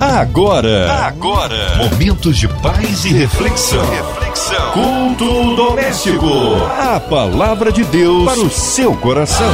Agora, agora, momentos de paz e reflexão. reflexão. Culto doméstico. A palavra de Deus para o seu coração.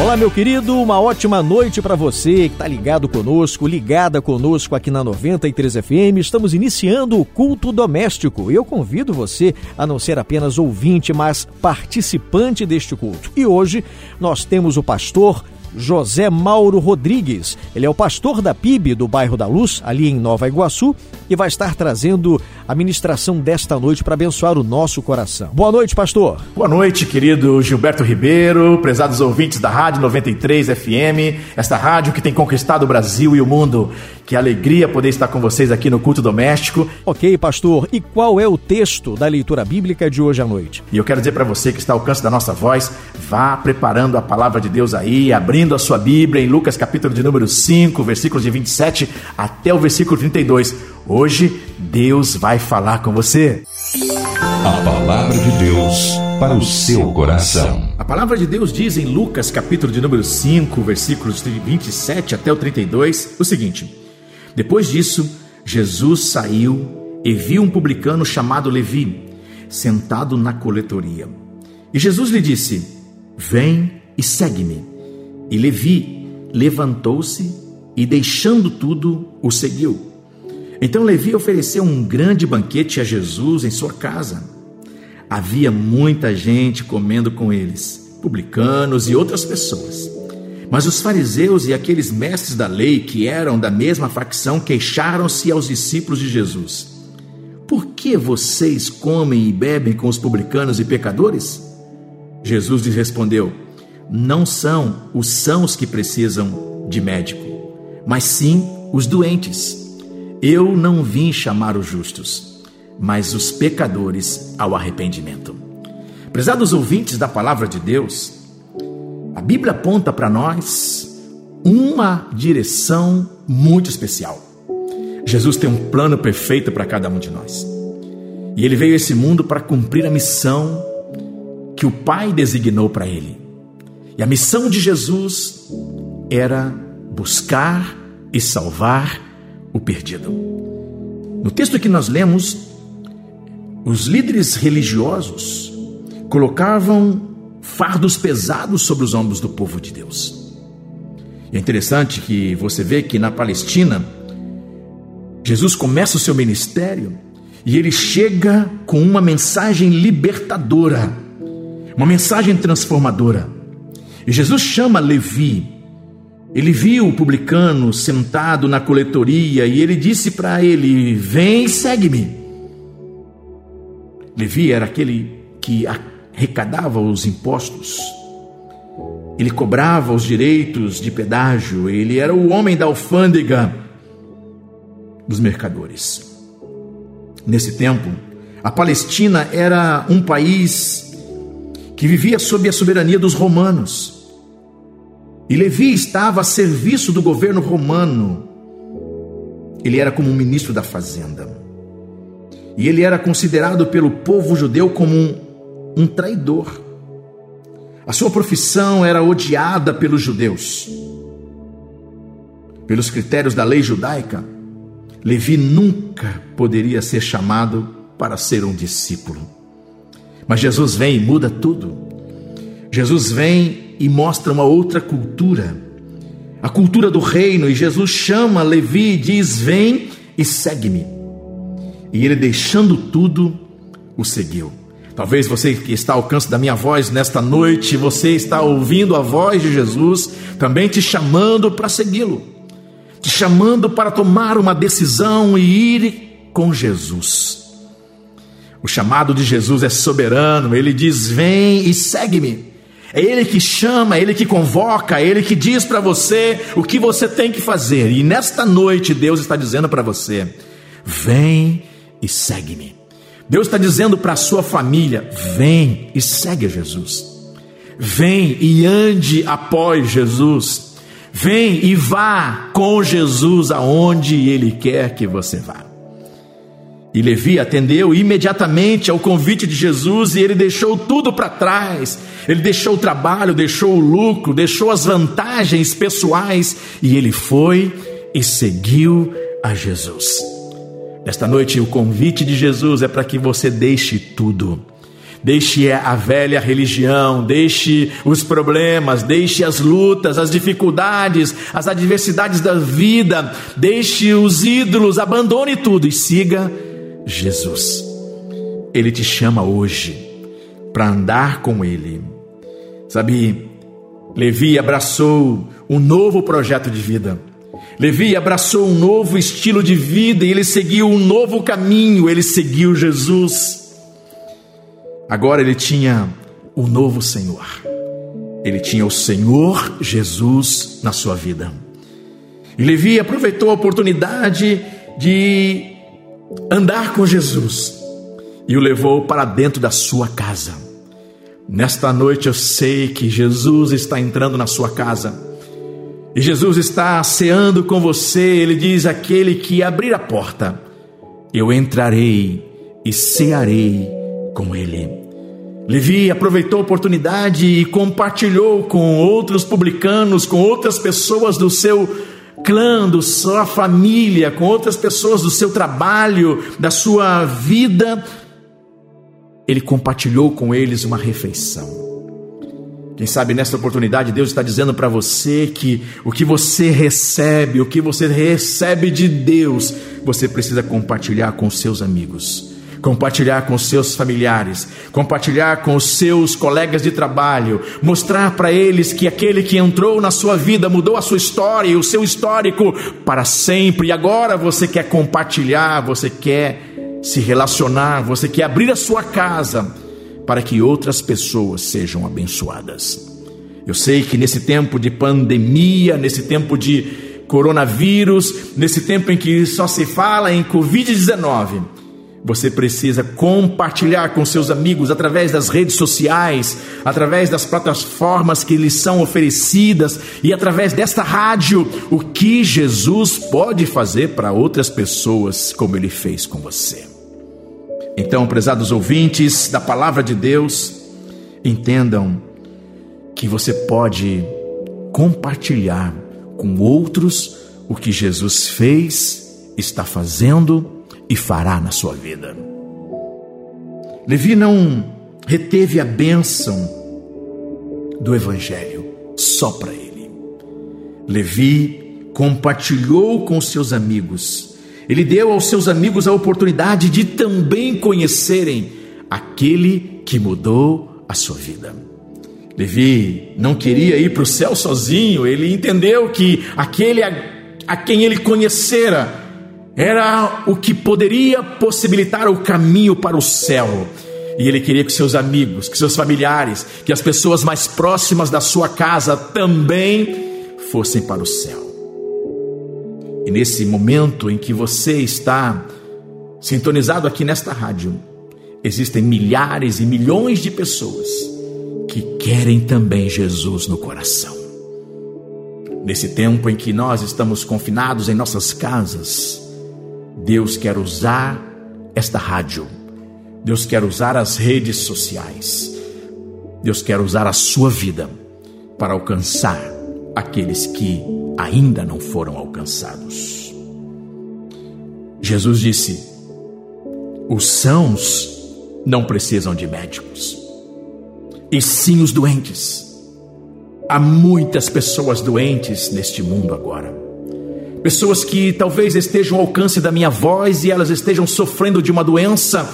Olá, meu querido, uma ótima noite para você que está ligado conosco, ligada conosco aqui na 93 FM. Estamos iniciando o culto doméstico. Eu convido você a não ser apenas ouvinte, mas participante deste culto. E hoje nós temos o pastor José Mauro Rodrigues. Ele é o pastor da PIB do bairro da Luz, ali em Nova Iguaçu, e vai estar trazendo a ministração desta noite para abençoar o nosso coração. Boa noite, pastor. Boa noite, querido Gilberto Ribeiro, prezados ouvintes da Rádio 93 FM, esta rádio que tem conquistado o Brasil e o mundo. Que alegria poder estar com vocês aqui no culto doméstico. Ok, pastor. E qual é o texto da leitura bíblica de hoje à noite? E eu quero dizer para você que está ao alcance da nossa voz, vá preparando a palavra de Deus aí, abrindo a sua Bíblia em Lucas capítulo de número 5, versículos de 27 até o versículo 32. Hoje Deus vai falar com você. A palavra de Deus para o seu coração. A palavra de Deus diz em Lucas capítulo de número 5, versículos de 27 até o 32, o seguinte: depois disso, Jesus saiu e viu um publicano chamado Levi, sentado na coletoria. E Jesus lhe disse: Vem e segue-me. E Levi levantou-se e, deixando tudo, o seguiu. Então Levi ofereceu um grande banquete a Jesus em sua casa. Havia muita gente comendo com eles, publicanos e outras pessoas. Mas os fariseus e aqueles mestres da lei que eram da mesma facção queixaram-se aos discípulos de Jesus: Por que vocês comem e bebem com os publicanos e pecadores? Jesus lhes respondeu: Não são os sãos que precisam de médico, mas sim os doentes. Eu não vim chamar os justos, mas os pecadores ao arrependimento. Prezados ouvintes da palavra de Deus, a Bíblia aponta para nós uma direção muito especial. Jesus tem um plano perfeito para cada um de nós. E ele veio a esse mundo para cumprir a missão que o Pai designou para ele. E a missão de Jesus era buscar e salvar o perdido. No texto que nós lemos, os líderes religiosos colocavam fardos pesados sobre os ombros do povo de Deus. É interessante que você vê que na Palestina, Jesus começa o seu ministério e ele chega com uma mensagem libertadora, uma mensagem transformadora. E Jesus chama Levi. Ele viu o publicano sentado na coletoria e ele disse para ele: Vem, segue-me. Levi era aquele que arrecadava os impostos, ele cobrava os direitos de pedágio, ele era o homem da alfândega dos mercadores. Nesse tempo, a Palestina era um país que vivia sob a soberania dos romanos. E Levi estava a serviço do governo romano. Ele era como um ministro da fazenda. E ele era considerado pelo povo judeu como um um traidor. A sua profissão era odiada pelos judeus. Pelos critérios da lei judaica, Levi nunca poderia ser chamado para ser um discípulo. Mas Jesus vem e muda tudo. Jesus vem e mostra uma outra cultura, a cultura do reino, e Jesus chama Levi e diz: Vem e segue-me. E ele, deixando tudo, o seguiu. Talvez você que está ao alcance da minha voz nesta noite, você está ouvindo a voz de Jesus, também te chamando para segui-lo, te chamando para tomar uma decisão e ir com Jesus. O chamado de Jesus é soberano, ele diz: Vem e segue-me. É Ele que chama, é Ele que convoca, é Ele que diz para você o que você tem que fazer. E nesta noite Deus está dizendo para você: Vem e segue-me. Deus está dizendo para a sua família: vem e segue Jesus. Vem e ande após Jesus. Vem e vá com Jesus aonde Ele quer que você vá. E Levi atendeu imediatamente ao convite de Jesus e ele deixou tudo para trás. Ele deixou o trabalho, deixou o lucro, deixou as vantagens pessoais e ele foi e seguiu a Jesus. Esta noite, o convite de Jesus é para que você deixe tudo. Deixe a velha religião, deixe os problemas, deixe as lutas, as dificuldades, as adversidades da vida, deixe os ídolos, abandone tudo e siga Jesus. Ele te chama hoje para andar com Ele. Sabe, Levi abraçou um novo projeto de vida. Levi abraçou um novo estilo de vida e ele seguiu um novo caminho, ele seguiu Jesus. Agora ele tinha o um novo Senhor. Ele tinha o Senhor Jesus na sua vida. E Levi aproveitou a oportunidade de andar com Jesus e o levou para dentro da sua casa. Nesta noite eu sei que Jesus está entrando na sua casa. E Jesus está ceando com você, ele diz: aquele que abrir a porta, eu entrarei e cearei com ele. Levi aproveitou a oportunidade e compartilhou com outros publicanos, com outras pessoas do seu da sua família, com outras pessoas do seu trabalho, da sua vida. Ele compartilhou com eles uma refeição. Quem sabe nesta oportunidade Deus está dizendo para você que o que você recebe, o que você recebe de Deus, você precisa compartilhar com seus amigos, compartilhar com seus familiares, compartilhar com os seus colegas de trabalho, mostrar para eles que aquele que entrou na sua vida mudou a sua história e o seu histórico para sempre. E agora você quer compartilhar, você quer se relacionar, você quer abrir a sua casa para que outras pessoas sejam abençoadas. Eu sei que nesse tempo de pandemia, nesse tempo de coronavírus, nesse tempo em que só se fala em Covid-19, você precisa compartilhar com seus amigos através das redes sociais, através das plataformas que lhes são oferecidas e através desta rádio o que Jesus pode fazer para outras pessoas, como ele fez com você. Então, prezados ouvintes da palavra de Deus, entendam que você pode compartilhar com outros o que Jesus fez, está fazendo e fará na sua vida. Levi não reteve a bênção do Evangelho só para ele. Levi compartilhou com seus amigos ele deu aos seus amigos a oportunidade de também conhecerem aquele que mudou a sua vida. Levi não queria ir para o céu sozinho, ele entendeu que aquele a, a quem ele conhecera era o que poderia possibilitar o caminho para o céu. E ele queria que seus amigos, que seus familiares, que as pessoas mais próximas da sua casa também fossem para o céu. E nesse momento em que você está sintonizado aqui nesta rádio, existem milhares e milhões de pessoas que querem também Jesus no coração. Nesse tempo em que nós estamos confinados em nossas casas, Deus quer usar esta rádio, Deus quer usar as redes sociais, Deus quer usar a sua vida para alcançar aqueles que ainda não foram alcançados. Jesus disse: os sãos não precisam de médicos, e sim os doentes. Há muitas pessoas doentes neste mundo agora. Pessoas que talvez estejam ao alcance da minha voz e elas estejam sofrendo de uma doença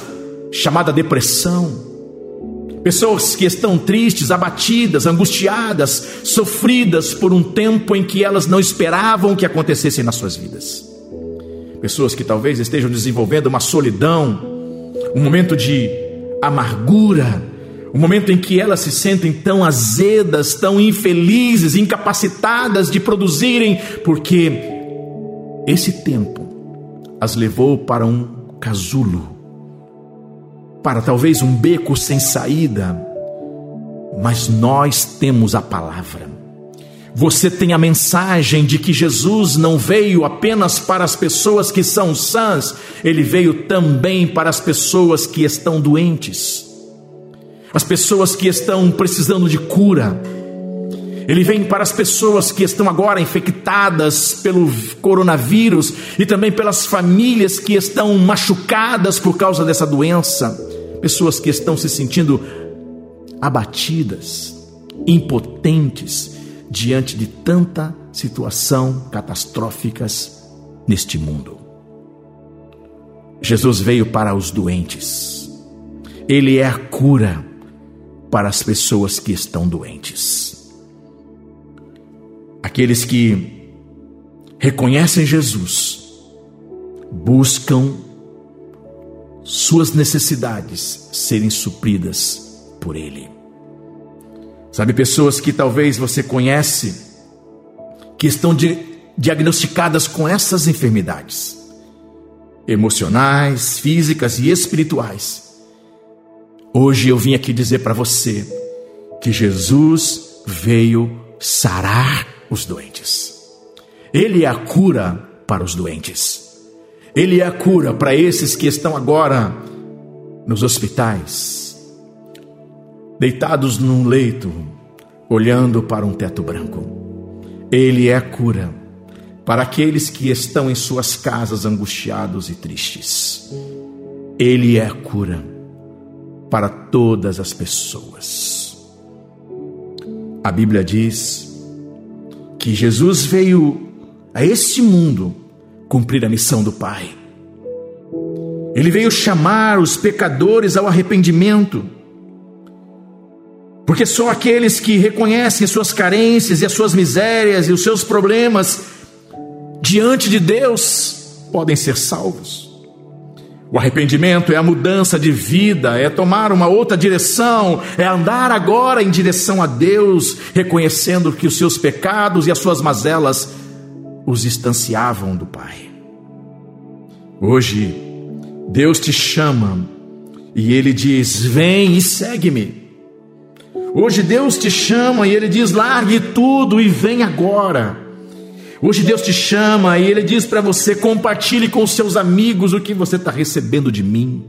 chamada depressão Pessoas que estão tristes, abatidas, angustiadas, sofridas por um tempo em que elas não esperavam que acontecesse nas suas vidas. Pessoas que talvez estejam desenvolvendo uma solidão, um momento de amargura, um momento em que elas se sentem tão azedas, tão infelizes, incapacitadas de produzirem, porque esse tempo as levou para um casulo para talvez um beco sem saída, mas nós temos a palavra. Você tem a mensagem de que Jesus não veio apenas para as pessoas que são sãs, ele veio também para as pessoas que estão doentes, as pessoas que estão precisando de cura. Ele vem para as pessoas que estão agora infectadas pelo coronavírus e também pelas famílias que estão machucadas por causa dessa doença, pessoas que estão se sentindo abatidas, impotentes diante de tanta situação catastróficas neste mundo. Jesus veio para os doentes. Ele é a cura para as pessoas que estão doentes. Aqueles que reconhecem Jesus buscam suas necessidades serem supridas por Ele. Sabe, pessoas que talvez você conhece, que estão di diagnosticadas com essas enfermidades emocionais, físicas e espirituais. Hoje eu vim aqui dizer para você que Jesus veio sarar os doentes. Ele é a cura para os doentes. Ele é a cura para esses que estão agora nos hospitais, deitados num leito, olhando para um teto branco. Ele é a cura para aqueles que estão em suas casas angustiados e tristes. Ele é a cura para todas as pessoas. A Bíblia diz que Jesus veio a este mundo cumprir a missão do Pai. Ele veio chamar os pecadores ao arrependimento. Porque só aqueles que reconhecem suas carências e as suas misérias e os seus problemas diante de Deus podem ser salvos. O arrependimento é a mudança de vida, é tomar uma outra direção, é andar agora em direção a Deus, reconhecendo que os seus pecados e as suas mazelas os distanciavam do Pai. Hoje, Deus te chama e Ele diz: Vem e segue-me. Hoje, Deus te chama e Ele diz: Largue tudo e vem agora. Hoje Deus te chama e Ele diz para você: compartilhe com seus amigos o que você está recebendo de mim,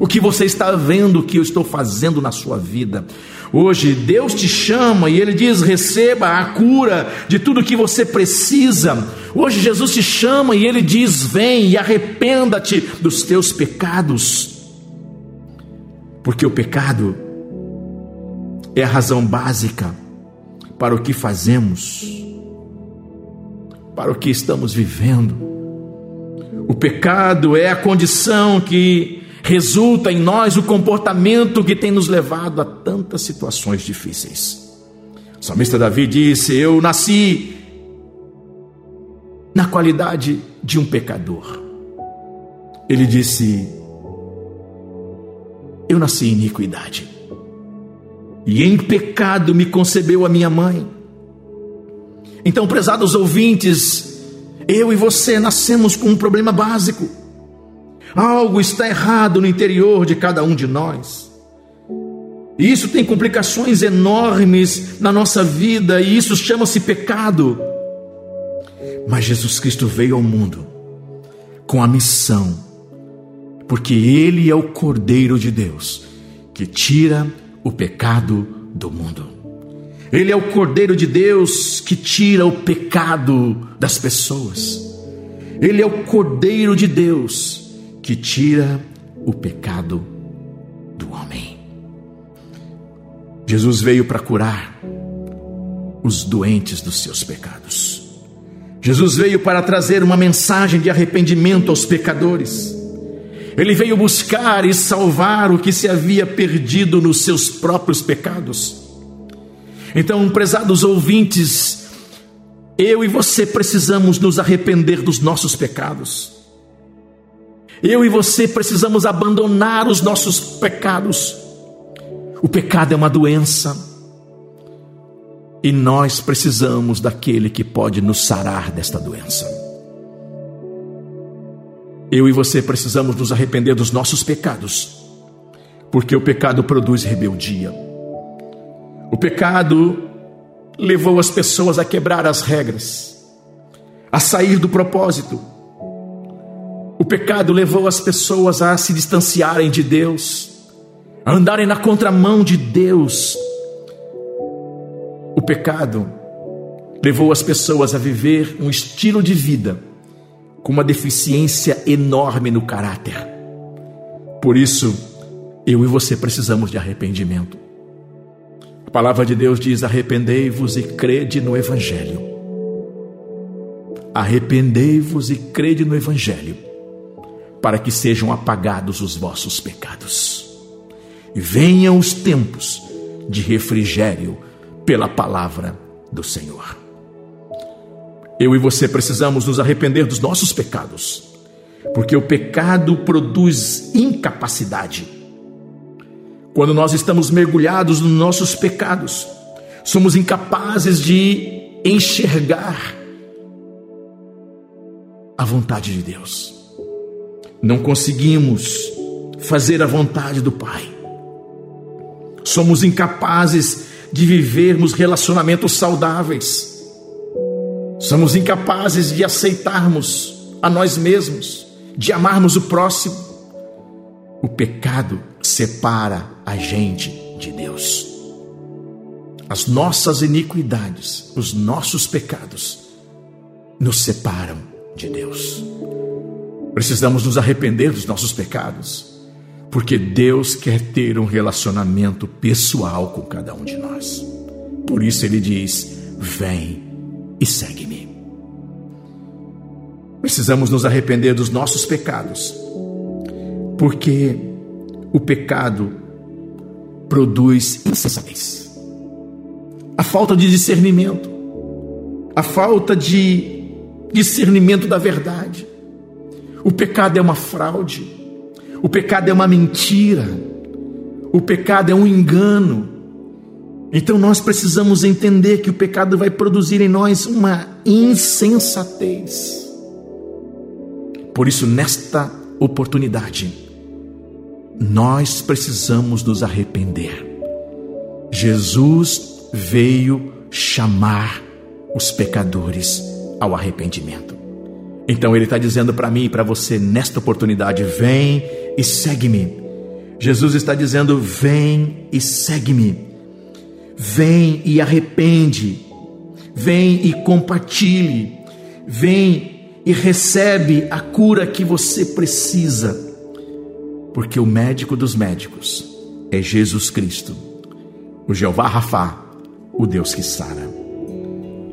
o que você está vendo que eu estou fazendo na sua vida. Hoje Deus te chama e Ele diz: receba a cura de tudo que você precisa. Hoje Jesus te chama e Ele diz: vem e arrependa-te dos teus pecados, porque o pecado é a razão básica para o que fazemos para o que estamos vivendo. O pecado é a condição que resulta em nós o comportamento que tem nos levado a tantas situações difíceis. O salmista Davi disse: Eu nasci na qualidade de um pecador. Ele disse: Eu nasci em iniquidade, e em pecado me concebeu a minha mãe. Então, prezados ouvintes, eu e você nascemos com um problema básico. Algo está errado no interior de cada um de nós. E isso tem complicações enormes na nossa vida, e isso chama-se pecado. Mas Jesus Cristo veio ao mundo com a missão, porque Ele é o Cordeiro de Deus que tira o pecado do mundo. Ele é o Cordeiro de Deus que tira o pecado das pessoas. Ele é o Cordeiro de Deus que tira o pecado do homem. Jesus veio para curar os doentes dos seus pecados. Jesus veio para trazer uma mensagem de arrependimento aos pecadores. Ele veio buscar e salvar o que se havia perdido nos seus próprios pecados. Então, prezados ouvintes, eu e você precisamos nos arrepender dos nossos pecados. Eu e você precisamos abandonar os nossos pecados. O pecado é uma doença. E nós precisamos daquele que pode nos sarar desta doença. Eu e você precisamos nos arrepender dos nossos pecados, porque o pecado produz rebeldia. O pecado levou as pessoas a quebrar as regras, a sair do propósito. O pecado levou as pessoas a se distanciarem de Deus, a andarem na contramão de Deus. O pecado levou as pessoas a viver um estilo de vida com uma deficiência enorme no caráter. Por isso, eu e você precisamos de arrependimento. A palavra de Deus diz: arrependei-vos e crede no Evangelho. Arrependei-vos e crede no Evangelho, para que sejam apagados os vossos pecados. E venham os tempos de refrigério pela palavra do Senhor. Eu e você precisamos nos arrepender dos nossos pecados, porque o pecado produz incapacidade. Quando nós estamos mergulhados nos nossos pecados, somos incapazes de enxergar a vontade de Deus. Não conseguimos fazer a vontade do Pai. Somos incapazes de vivermos relacionamentos saudáveis. Somos incapazes de aceitarmos a nós mesmos, de amarmos o próximo. O pecado separa a gente de Deus. As nossas iniquidades, os nossos pecados, nos separam de Deus. Precisamos nos arrepender dos nossos pecados, porque Deus quer ter um relacionamento pessoal com cada um de nós. Por isso ele diz: Vem e segue-me. Precisamos nos arrepender dos nossos pecados, porque o pecado produz insensatez, a falta de discernimento, a falta de discernimento da verdade. O pecado é uma fraude, o pecado é uma mentira, o pecado é um engano, então nós precisamos entender que o pecado vai produzir em nós uma insensatez. Por isso, nesta oportunidade, nós precisamos nos arrepender. Jesus veio chamar os pecadores ao arrependimento. Então ele está dizendo para mim e para você nesta oportunidade: vem e segue-me. Jesus está dizendo: vem e segue-me. Vem e arrepende, vem e compartilhe, vem e recebe a cura que você precisa, porque o médico dos médicos é Jesus Cristo, o Jeová Rafá, o Deus que sara.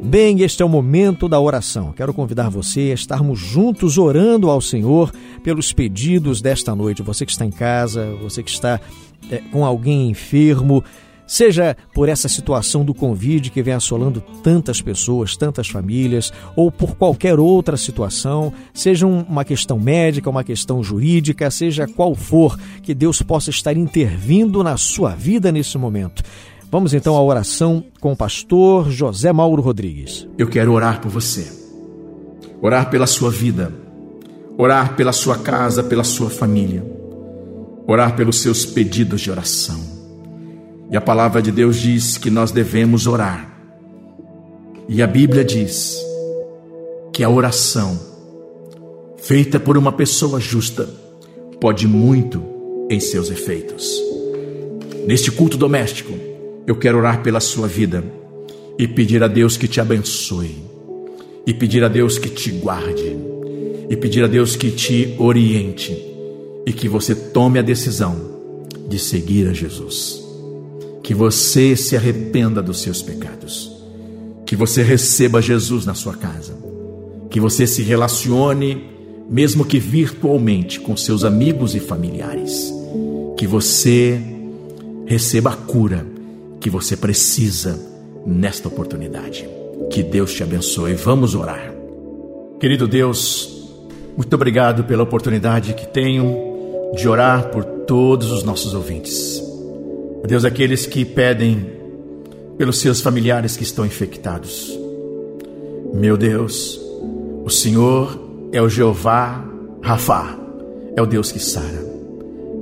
Bem, este é o momento da oração. Quero convidar você a estarmos juntos orando ao Senhor pelos pedidos desta noite. Você que está em casa, você que está é, com alguém enfermo, Seja por essa situação do Covid que vem assolando tantas pessoas, tantas famílias, ou por qualquer outra situação, seja uma questão médica, uma questão jurídica, seja qual for, que Deus possa estar intervindo na sua vida nesse momento. Vamos então à oração com o pastor José Mauro Rodrigues. Eu quero orar por você, orar pela sua vida, orar pela sua casa, pela sua família, orar pelos seus pedidos de oração. E a palavra de Deus diz que nós devemos orar. E a Bíblia diz que a oração feita por uma pessoa justa pode muito em seus efeitos. Neste culto doméstico, eu quero orar pela sua vida e pedir a Deus que te abençoe, e pedir a Deus que te guarde, e pedir a Deus que te oriente e que você tome a decisão de seguir a Jesus que você se arrependa dos seus pecados, que você receba Jesus na sua casa, que você se relacione, mesmo que virtualmente, com seus amigos e familiares, que você receba a cura que você precisa nesta oportunidade. Que Deus te abençoe. Vamos orar. Querido Deus, muito obrigado pela oportunidade que tenho de orar por todos os nossos ouvintes. Deus, aqueles que pedem pelos seus familiares que estão infectados. Meu Deus, o Senhor é o Jeová Rafa, é o Deus que sara.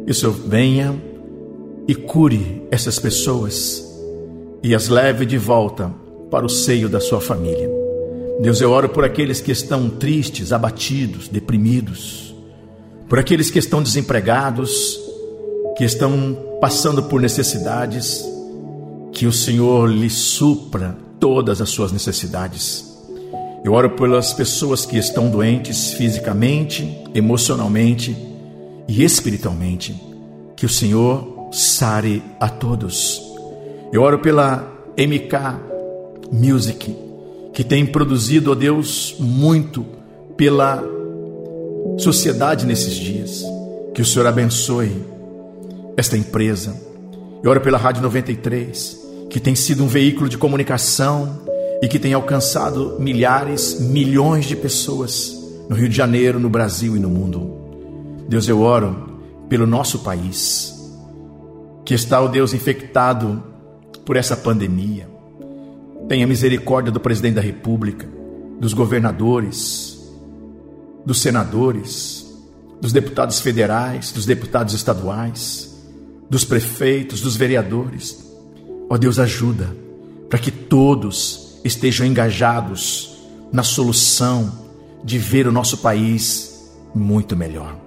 Que o Senhor venha e cure essas pessoas e as leve de volta para o seio da sua família. Deus, eu oro por aqueles que estão tristes, abatidos, deprimidos, por aqueles que estão desempregados, que estão passando por necessidades, que o Senhor lhe supra todas as suas necessidades. Eu oro pelas pessoas que estão doentes fisicamente, emocionalmente e espiritualmente. Que o Senhor sare a todos. Eu oro pela MK Music, que tem produzido, ó Deus, muito pela sociedade nesses dias. Que o Senhor abençoe esta empresa. Eu oro pela Rádio 93, que tem sido um veículo de comunicação e que tem alcançado milhares, milhões de pessoas no Rio de Janeiro, no Brasil e no mundo. Deus, eu oro pelo nosso país, que está, o Deus, infectado por essa pandemia. Tenha misericórdia do presidente da República, dos governadores, dos senadores, dos deputados federais, dos deputados estaduais, dos prefeitos, dos vereadores. Ó Deus, ajuda para que todos estejam engajados na solução de ver o nosso país muito melhor.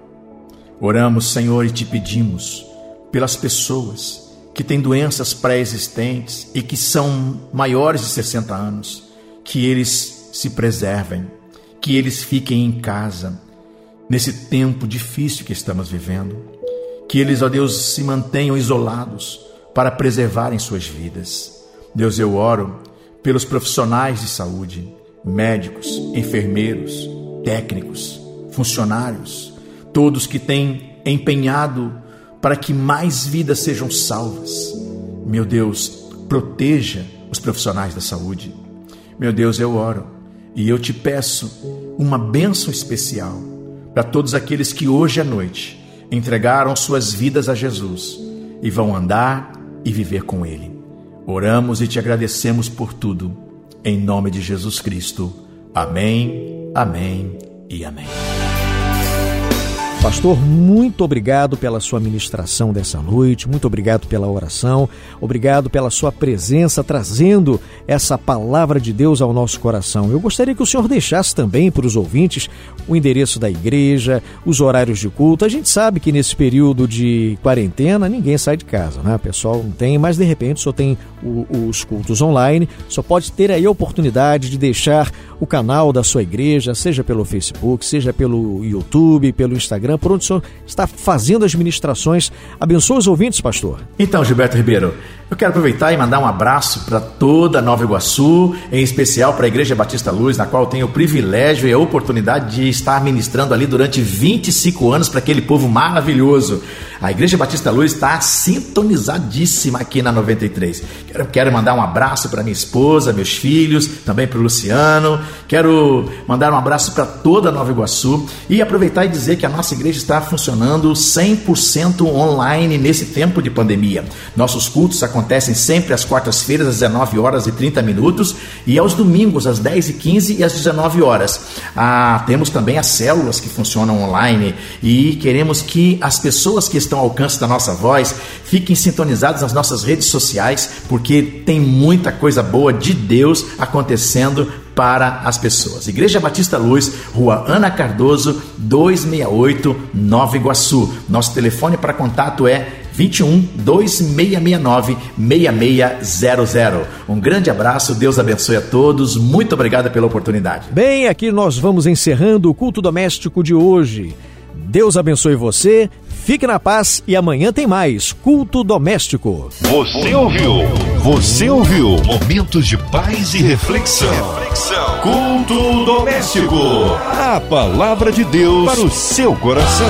Oramos, Senhor, e te pedimos pelas pessoas que têm doenças pré-existentes e que são maiores de 60 anos, que eles se preservem, que eles fiquem em casa nesse tempo difícil que estamos vivendo, que eles, ó Deus, se mantenham isolados para preservarem suas vidas. Deus, eu oro pelos profissionais de saúde, médicos, enfermeiros, técnicos, funcionários, todos que têm empenhado para que mais vidas sejam salvas. Meu Deus, proteja os profissionais da saúde. Meu Deus, eu oro e eu te peço uma bênção especial para todos aqueles que hoje à noite entregaram suas vidas a Jesus e vão andar e viver com Ele. Oramos e te agradecemos por tudo. Em nome de Jesus Cristo. Amém, amém e amém. Pastor, muito obrigado pela sua ministração dessa noite, muito obrigado pela oração, obrigado pela sua presença trazendo essa palavra de Deus ao nosso coração. Eu gostaria que o senhor deixasse também para os ouvintes o endereço da igreja, os horários de culto. A gente sabe que nesse período de quarentena ninguém sai de casa, né? O pessoal não tem, mas de repente só tem o, os cultos online, só pode ter aí a oportunidade de deixar o canal da sua igreja, seja pelo Facebook, seja pelo YouTube, pelo Instagram, por onde o senhor está fazendo as ministrações. Abençoa os ouvintes, pastor. Então, Gilberto Ribeiro, eu quero aproveitar e mandar um abraço para toda Nova Iguaçu, em especial para a Igreja Batista Luz, na qual eu tenho o privilégio e a oportunidade de estar ministrando ali durante 25 anos para aquele povo maravilhoso. A Igreja Batista Luz está sintonizadíssima aqui na 93. Quero, quero mandar um abraço para minha esposa, meus filhos, também para o Luciano. Quero mandar um abraço para toda Nova Iguaçu e aproveitar e dizer que a nossa igreja está funcionando 100% online nesse tempo de pandemia. Nossos cultos acontecem sempre às quartas-feiras às 19 horas e 30 minutos e aos domingos às 10 e 15 e às 19 horas. Ah, temos também as células que funcionam online e queremos que as pessoas que estão ao alcance da nossa voz, fiquem sintonizados nas nossas redes sociais, porque tem muita coisa boa de Deus acontecendo para as pessoas. Igreja Batista Luz, Rua Ana Cardoso, 268, Nova Iguaçu. Nosso telefone para contato é 21 2669 6600. Um grande abraço, Deus abençoe a todos. Muito obrigado pela oportunidade. Bem, aqui nós vamos encerrando o culto doméstico de hoje. Deus abençoe você, fique na paz e amanhã tem mais Culto Doméstico. Você ouviu? Você ouviu? Momentos de paz e reflexão. reflexão. Culto Doméstico. A palavra de Deus para o seu coração.